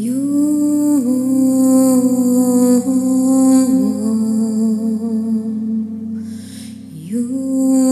You, you.